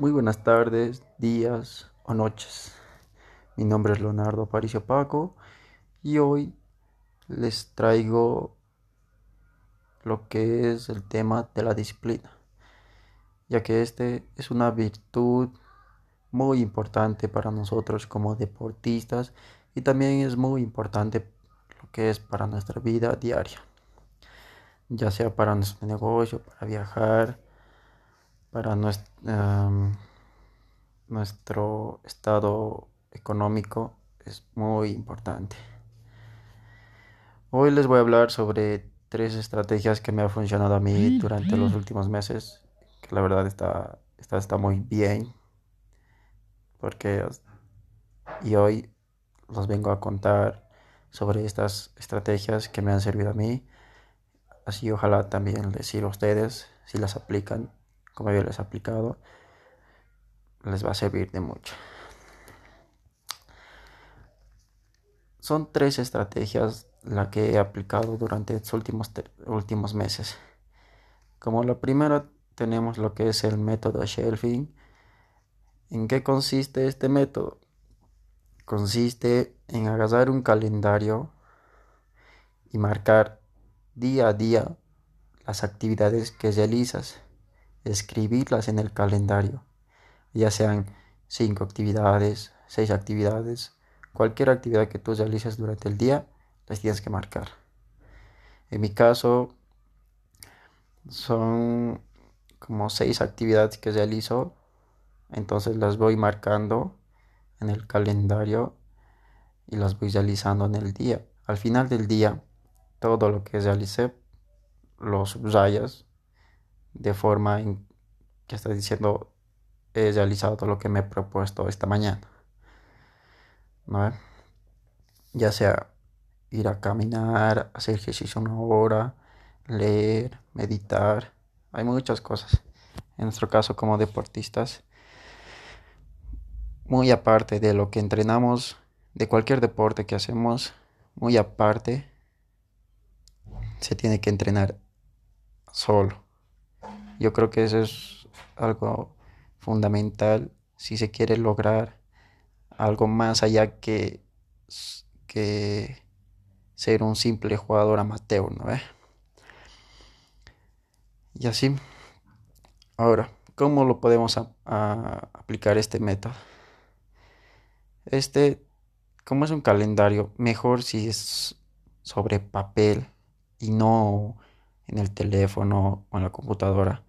Muy buenas tardes, días o noches. Mi nombre es Leonardo Aparicio Paco y hoy les traigo lo que es el tema de la disciplina, ya que este es una virtud muy importante para nosotros como deportistas y también es muy importante lo que es para nuestra vida diaria, ya sea para nuestro negocio, para viajar, para nuestro, estado económico es muy importante. Hoy les voy a hablar sobre tres estrategias que me han funcionado a mí durante los últimos meses, que la verdad está, está, está muy bien, porque y hoy los vengo a contar sobre estas estrategias que me han servido a mí, así ojalá también les sirva a ustedes si las aplican como yo les he aplicado, les va a servir de mucho. Son tres estrategias las que he aplicado durante estos últimos, últimos meses. Como la primera tenemos lo que es el método shelving. ¿En qué consiste este método? Consiste en agarrar un calendario y marcar día a día las actividades que realizas escribirlas en el calendario, ya sean cinco actividades, seis actividades, cualquier actividad que tú realices durante el día, las tienes que marcar. En mi caso, son como seis actividades que realizo, entonces las voy marcando en el calendario y las voy realizando en el día. Al final del día, todo lo que realicé lo subrayas de forma en que estás diciendo he realizado todo lo que me he propuesto esta mañana. ¿No? Ya sea ir a caminar, hacer ejercicio una hora, leer, meditar. Hay muchas cosas. En nuestro caso como deportistas, muy aparte de lo que entrenamos, de cualquier deporte que hacemos, muy aparte, se tiene que entrenar solo. Yo creo que eso es algo fundamental si se quiere lograr algo más allá que, que ser un simple jugador amateur, ¿no? Y así. Ahora, ¿cómo lo podemos aplicar este método? Este, como es un calendario, mejor si es sobre papel y no en el teléfono o en la computadora.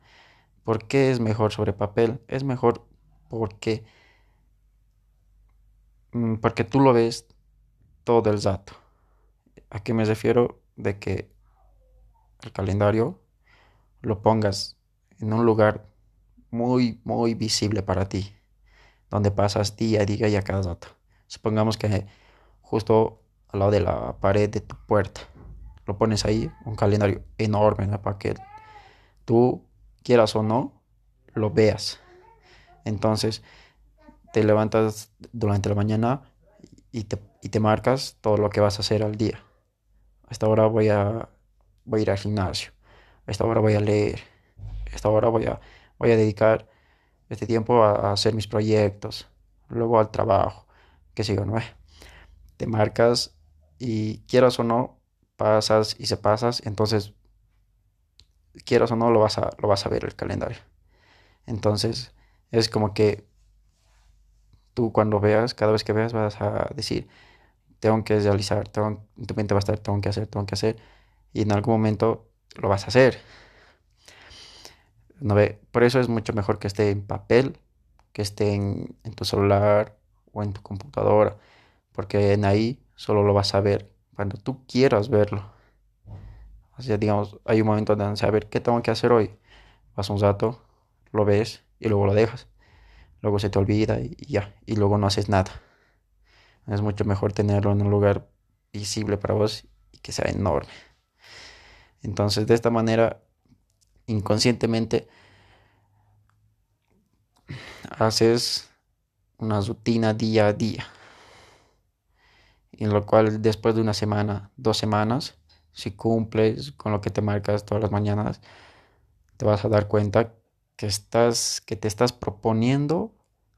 ¿Por qué es mejor sobre papel? Es mejor porque, mm, porque tú lo ves todo el dato. ¿A qué me refiero? De que el calendario lo pongas en un lugar muy, muy visible para ti, donde pasas día a día y a cada dato. Supongamos que justo al lado de la pared de tu puerta, lo pones ahí, un calendario enorme, para que tú quieras o no, lo veas. Entonces, te levantas durante la mañana y te, y te marcas todo lo que vas a hacer al día. A esta hora voy a, voy a ir al gimnasio. A esta hora voy a leer. A esta hora voy a, voy a dedicar este tiempo a, hacer mis proyectos. Luego al trabajo. Que sigo, ¿no? Te marcas y quieras o no, pasas y se pasas. Entonces quieras o no, lo vas a, lo vas a ver el calendario. Entonces, es como que tú cuando veas, cada vez que veas, vas a decir, tengo que realizar, tengo, tu mente va a estar, tengo que hacer, tengo que hacer, y en algún momento lo vas a hacer. ¿No ve? Por eso es mucho mejor que esté en papel, que esté en, en tu celular o en tu computadora, porque en ahí solo lo vas a ver cuando tú quieras verlo. Sea, digamos, hay un momento de saber qué tengo que hacer hoy. Vas un rato, lo ves y luego lo dejas. Luego se te olvida y, ya, y luego no haces nada. Es mucho mejor tenerlo en un lugar visible para vos y que sea enorme. Entonces, de esta manera, inconscientemente, haces una rutina día a día. En lo cual después de una semana, dos semanas, si cumples con lo que te marcas todas las mañanas, te vas a dar cuenta que estás, que te estás proponiendo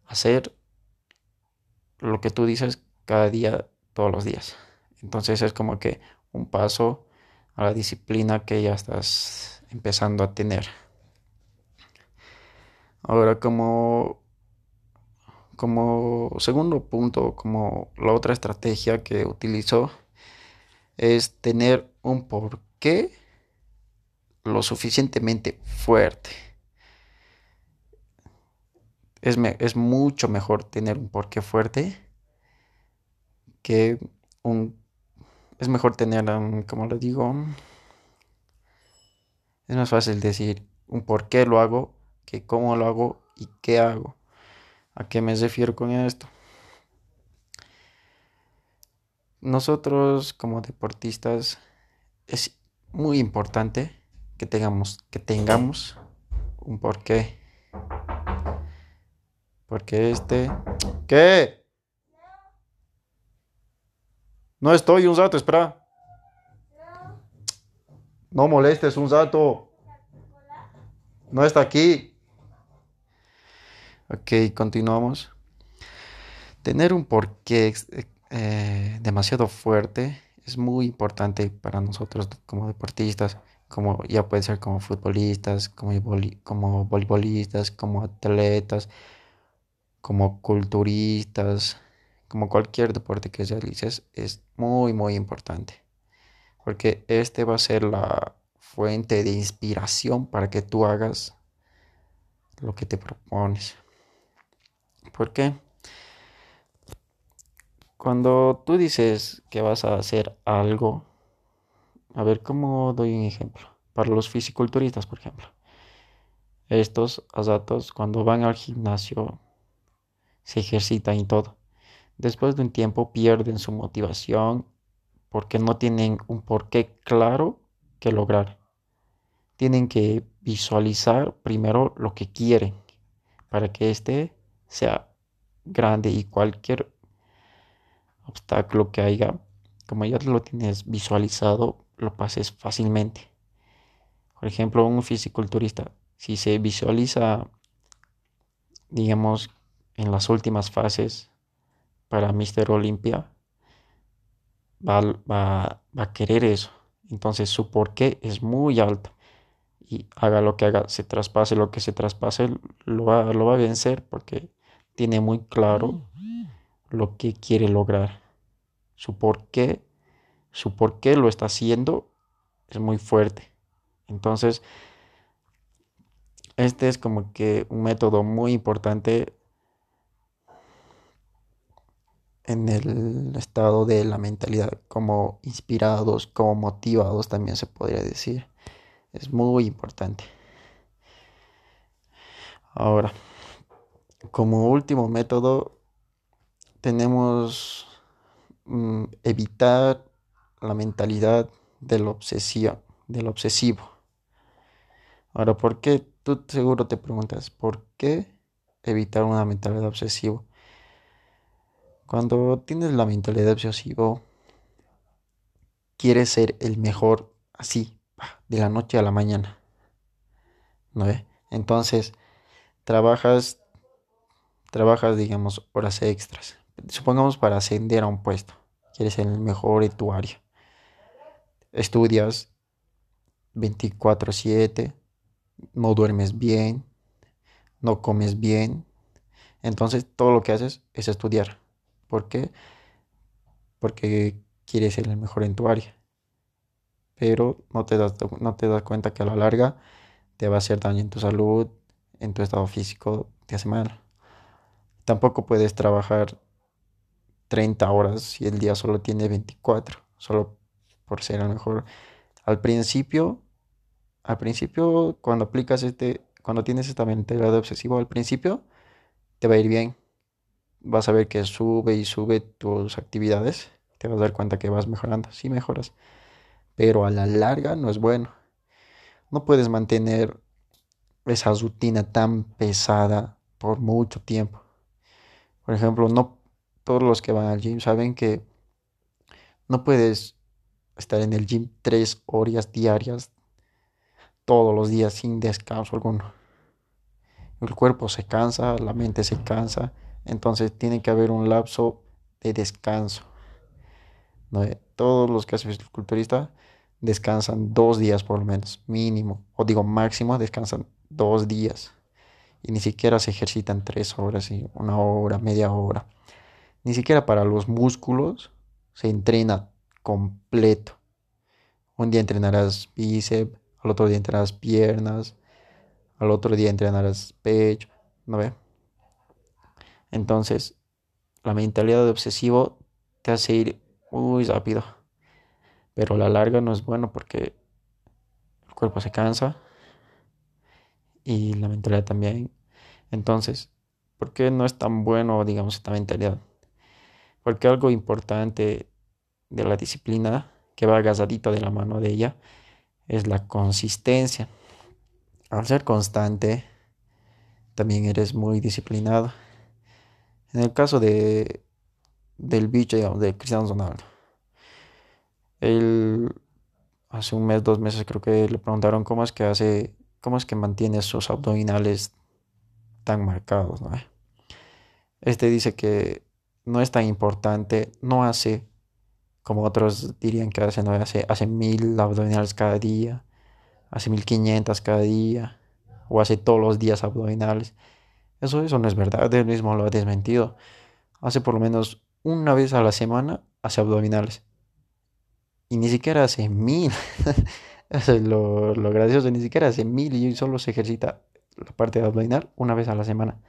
hacer lo que tú dices cada día, todos los días. Entonces es como que un paso a la disciplina que ya estás empezando a tener. Ahora como como segundo punto, como la otra estrategia que utilizo es tener un porqué lo suficientemente fuerte. Es, es mucho mejor tener un porqué fuerte que un... Es mejor tener, um, como le digo, es más fácil decir un por qué lo hago que cómo lo hago y qué hago. ¿A qué me refiero con esto? Nosotros como deportistas es muy importante que tengamos, que tengamos un porqué. Porque este... ¿Qué? No estoy un rato, espera. No molestes un rato. No está aquí. Ok, continuamos. Tener un porqué eh, demasiado fuerte es muy importante para nosotros como deportistas, como ya puede ser como futbolistas, como, como voleibolistas, como atletas, como culturistas, como cualquier deporte que realices, es muy, muy importante. Porque este va a ser la fuente de inspiración para que tú hagas lo que te propones. ¿Por qué? Cuando tú dices que vas a hacer algo, a ver cómo doy un ejemplo. Para los fisiculturistas, por ejemplo. Estos azatos, cuando van al gimnasio, se ejercitan y todo. Después de un tiempo pierden su motivación porque no tienen un porqué claro que lograr. Tienen que visualizar primero lo que quieren para que éste sea grande y cualquier obstáculo que haya, como ya lo tienes visualizado, lo pases fácilmente. Por ejemplo, un fisiculturista, si se visualiza, digamos, en las últimas fases para Mr. Olympia, va, va, va a querer eso. Entonces su porqué es muy alto. Y haga lo que haga, se traspase lo que se traspase, lo va, lo va a vencer porque tiene muy claro lo que quiere lograr. Su por qué, su por qué lo está haciendo es muy fuerte. Entonces, este es como que un método muy importante en el estado de la mentalidad, como inspirados, como motivados también se podría decir. Es muy importante. Ahora, como último método, tenemos mm, evitar la mentalidad del, obsesivo, del obsesivo. Ahora, ¿por qué? Tú seguro te preguntas, ¿por qué evitar una mentalidad obsesiva? Cuando tienes la mentalidad obsesiva, quieres ser el mejor así, de la noche a la mañana. ¿No ve? Entonces, trabajas trabajas, digamos, horas extras. Supongamos para ascender a un puesto. Quieres ser el mejor en tu área. Estudias 24/7, no duermes bien, no comes bien. Entonces todo lo que haces es estudiar. ¿Por qué? Porque quieres ser el mejor en tu área. Pero no te das, no te das cuenta que a la larga te va a hacer daño en tu salud, en tu estado físico, te hace mal. Tampoco puedes trabajar 30 horas si el día solo tiene 24, solo por ser a lo mejor. Al principio, al principio, cuando aplicas este, cuando tienes esta mentalidad de obsesivo, al principio te va a ir bien. Vas a ver que sube y sube tus actividades. Te vas a dar cuenta que vas mejorando. Sí mejoras. Pero a la larga no es bueno. No puedes mantener esa rutina tan pesada por mucho tiempo. Por ejemplo, no todos los que van al gym saben que no puedes estar en el gym tres horas diarias todos los días sin descanso alguno. el cuerpo se cansa, la mente se cansa, entonces tiene que haber un lapso de descanso. Todos los que hacen fisiculturista descansan dos días por lo menos, mínimo, o digo máximo, descansan dos días. Y ni siquiera se ejercitan tres horas, y una hora, media hora. Ni siquiera para los músculos se entrena completo. Un día entrenarás bíceps, al otro día entrenarás piernas, al otro día entrenarás pecho, ¿no ve? Entonces, la mentalidad de obsesivo te hace ir muy rápido. Pero la larga no es bueno porque el cuerpo se cansa y la mentalidad también. Entonces, ¿por qué no es tan bueno, digamos, esta mentalidad? Porque algo importante de la disciplina que va agasadito de la mano de ella es la consistencia. Al ser constante, también eres muy disciplinado. En el caso de del bicho, de Cristiano Ronaldo. Él hace un mes, dos meses creo que le preguntaron cómo es que hace, cómo es que mantiene sus abdominales tan marcados. Este dice que no es tan importante, no hace como otros dirían que hace, ¿no? hace, hace mil abdominales cada día, hace mil quinientas cada día, o hace todos los días abdominales. Eso, eso no es verdad, él mismo lo ha desmentido. Hace por lo menos una vez a la semana hace abdominales. Y ni siquiera hace mil. lo, lo gracioso, ni siquiera hace mil y solo se ejercita la parte abdominal una vez a la semana.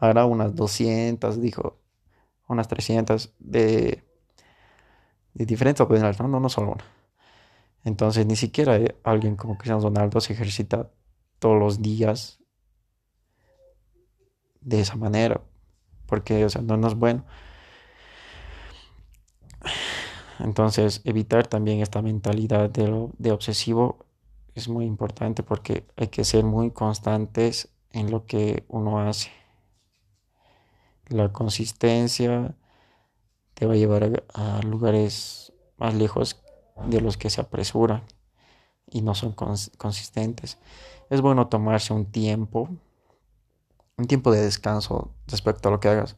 Hará unas 200, dijo, unas 300 de, de diferentes abdominales, no, no, no solo una. Entonces, ni siquiera eh, alguien como Cristiano Ronaldo se ejercita todos los días de esa manera, porque, o sea, no, es bueno. Entonces, evitar también esta mentalidad de, de obsesivo es muy importante porque hay que ser muy constantes en lo que uno hace. La consistencia te va a llevar a, lugares más lejos de los que se apresuran y no son consistentes. Es bueno tomarse un tiempo, un tiempo de descanso respecto a lo que hagas.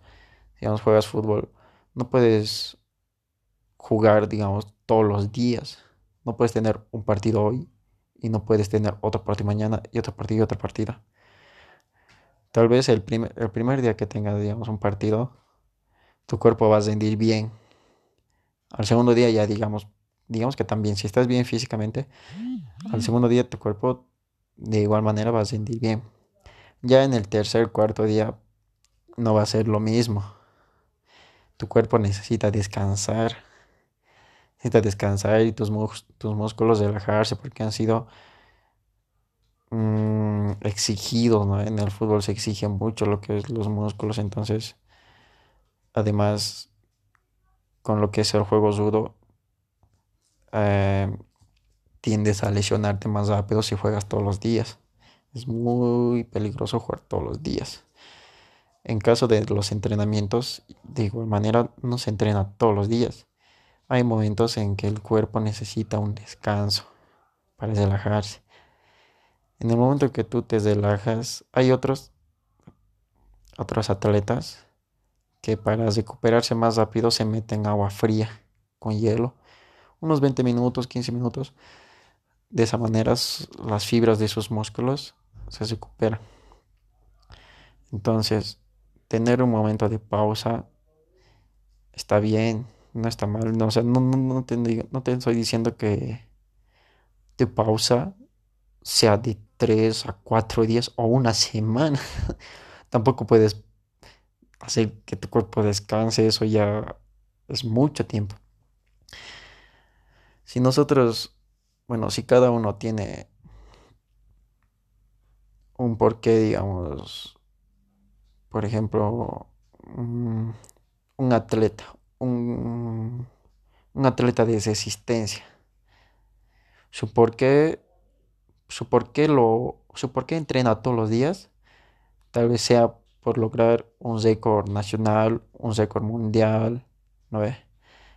Digamos, juegas fútbol, no puedes jugar, digamos, todos los días. No puedes tener un partido hoy y no puedes tener otro partido mañana y otro partido y otra partida. Tal vez el primer, el primer día que tengas, digamos, un partido, tu cuerpo va a rendir bien. Al segundo día ya, digamos, digamos que también, si estás bien físicamente, al segundo día tu cuerpo de igual manera va a rendir bien. Ya en el tercer, cuarto día no va a ser lo mismo. Tu cuerpo necesita descansar necesitas descansar y tus, tus músculos relajarse porque han sido mm, exigidos, ¿no? En el fútbol se exige mucho lo que es los músculos, entonces, además, con lo que es el juego judo, eh, tiendes a lesionarte más rápido si juegas todos los días. Es muy peligroso jugar todos los días. En caso de los entrenamientos, de igual manera, no se entrena todos los días. Hay momentos en que el cuerpo necesita un descanso para relajarse. En el momento que tú te relajas, hay otros, otros atletas que para recuperarse más rápido se meten agua fría con hielo, unos 20 minutos, 15 minutos. De esa manera las fibras de sus músculos se recuperan. Entonces, tener un momento de pausa está bien no está mal. No, o no, no, no te estoy diciendo que tu pausa sea de 3 a 4 días o una semana. Tampoco puedes hacer que tu cuerpo descanse, eso ya es mucho tiempo. Si nosotros, bueno, si cada uno tiene un porqué, digamos, por ejemplo, un, atleta un, atleta de resistencia. Su por qué, su por qué lo, su por qué entrena todos los días, tal vez sea por lograr un récord nacional, un récord mundial, ¿no ve?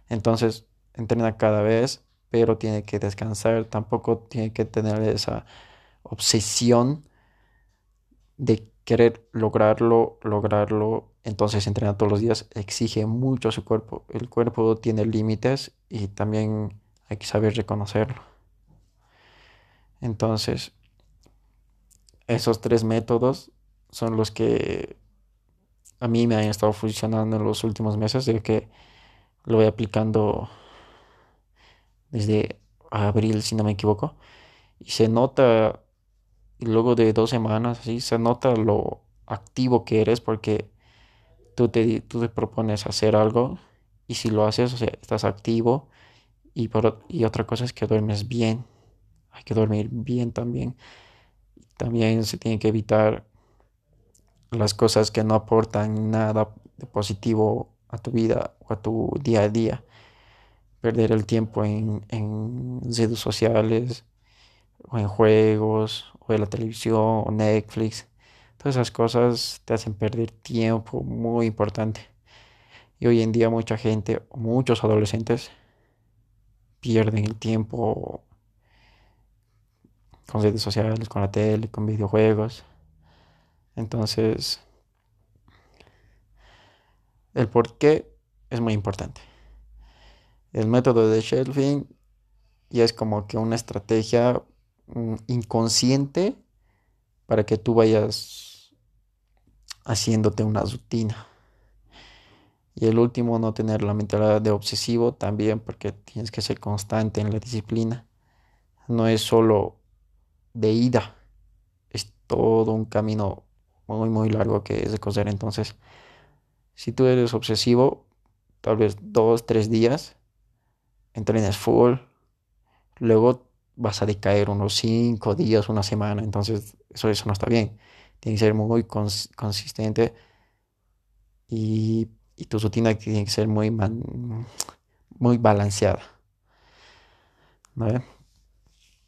Entonces entrena cada vez, pero tiene que descansar, tampoco tiene que tener esa obsesión de querer lograrlo, lograrlo, entonces entrenar todos los días exige mucho a su cuerpo. El cuerpo tiene límites y también hay que saber reconocerlo. Entonces, esos tres métodos son los que a mí me han estado funcionando en los últimos meses, de que lo voy aplicando desde abril, si no me equivoco, y se nota, y luego de dos semanas, así, se nota lo activo que eres porque tú te, tú te propones hacer algo y si lo haces, o sea, estás activo y, por, y otra cosa es que duermes bien, hay que dormir bien también. También se tiene que evitar las cosas que no aportan nada de positivo a tu vida o a tu día a día. Perder el tiempo en, en redes sociales o en juegos o en la televisión o Netflix. Todas esas cosas te hacen perder tiempo muy importante. Y hoy en día mucha gente, muchos adolescentes, pierden el tiempo con redes sociales, con la tele, con videojuegos. Entonces, el por qué es muy importante. El método de shelving ya es como que una estrategia mm, inconsciente para que tú vayas haciéndote una rutina. Y el último, no tener la mentalidad de obsesivo también, porque tienes que ser constante en la disciplina. No es solo de ida, es todo un camino muy, muy largo que es de coser. Entonces, si tú eres obsesivo, tal vez dos, tres días, entrenes full, luego vas a decaer unos cinco días, una semana. Entonces, eso, eso no está bien. Tiene que ser muy consistente y, y, tu rutina tiene que ser muy, muy balanceada.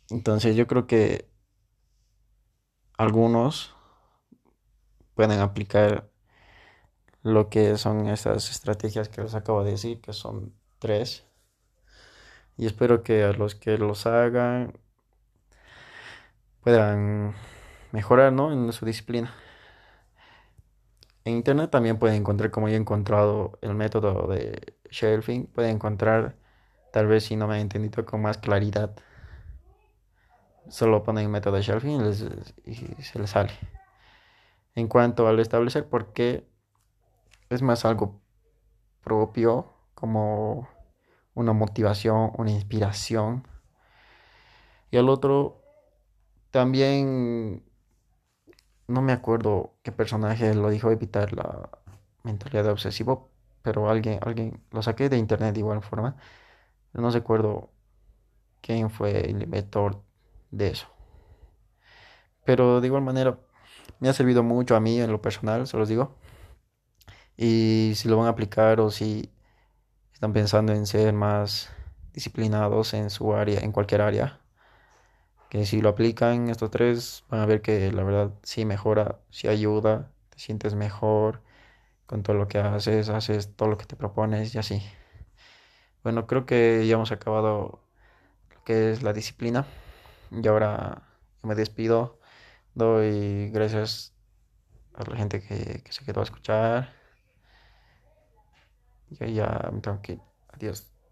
Entonces, yo creo que algunos pueden aplicar lo que son estas estrategias que les acabo de decir, que son tres. Y espero que a los que los hagan puedan mejorar ¿no? en su disciplina. En internet también pueden encontrar, como yo he encontrado el método de shelving, pueden encontrar, tal vez si no me han entendido con más claridad, solo ponen el método shelving y se les sale en cuanto al establecer por qué es más algo propio, como una motivación, una inspiración. Y al otro, también, no me acuerdo qué personaje lo dijo, evitar la mentalidad de obsesivo, pero alguien, alguien, lo saqué de internet de igual forma. No recuerdo quién fue el inventor de eso. Pero de igual manera, me ha servido mucho a mí en lo personal, se los digo. Y si lo van a aplicar o si están pensando en ser más disciplinados en su área, en cualquier área, que si lo aplican estos tres van a ver que la verdad sí mejora, sí ayuda, te sientes mejor con todo lo que haces, haces todo lo que te propones y así. Bueno, creo que ya hemos acabado lo que es la disciplina y ahora me despido. Doy gracias a la gente que, que se quedó a escuchar. Y ya me tengo que ir. Adiós.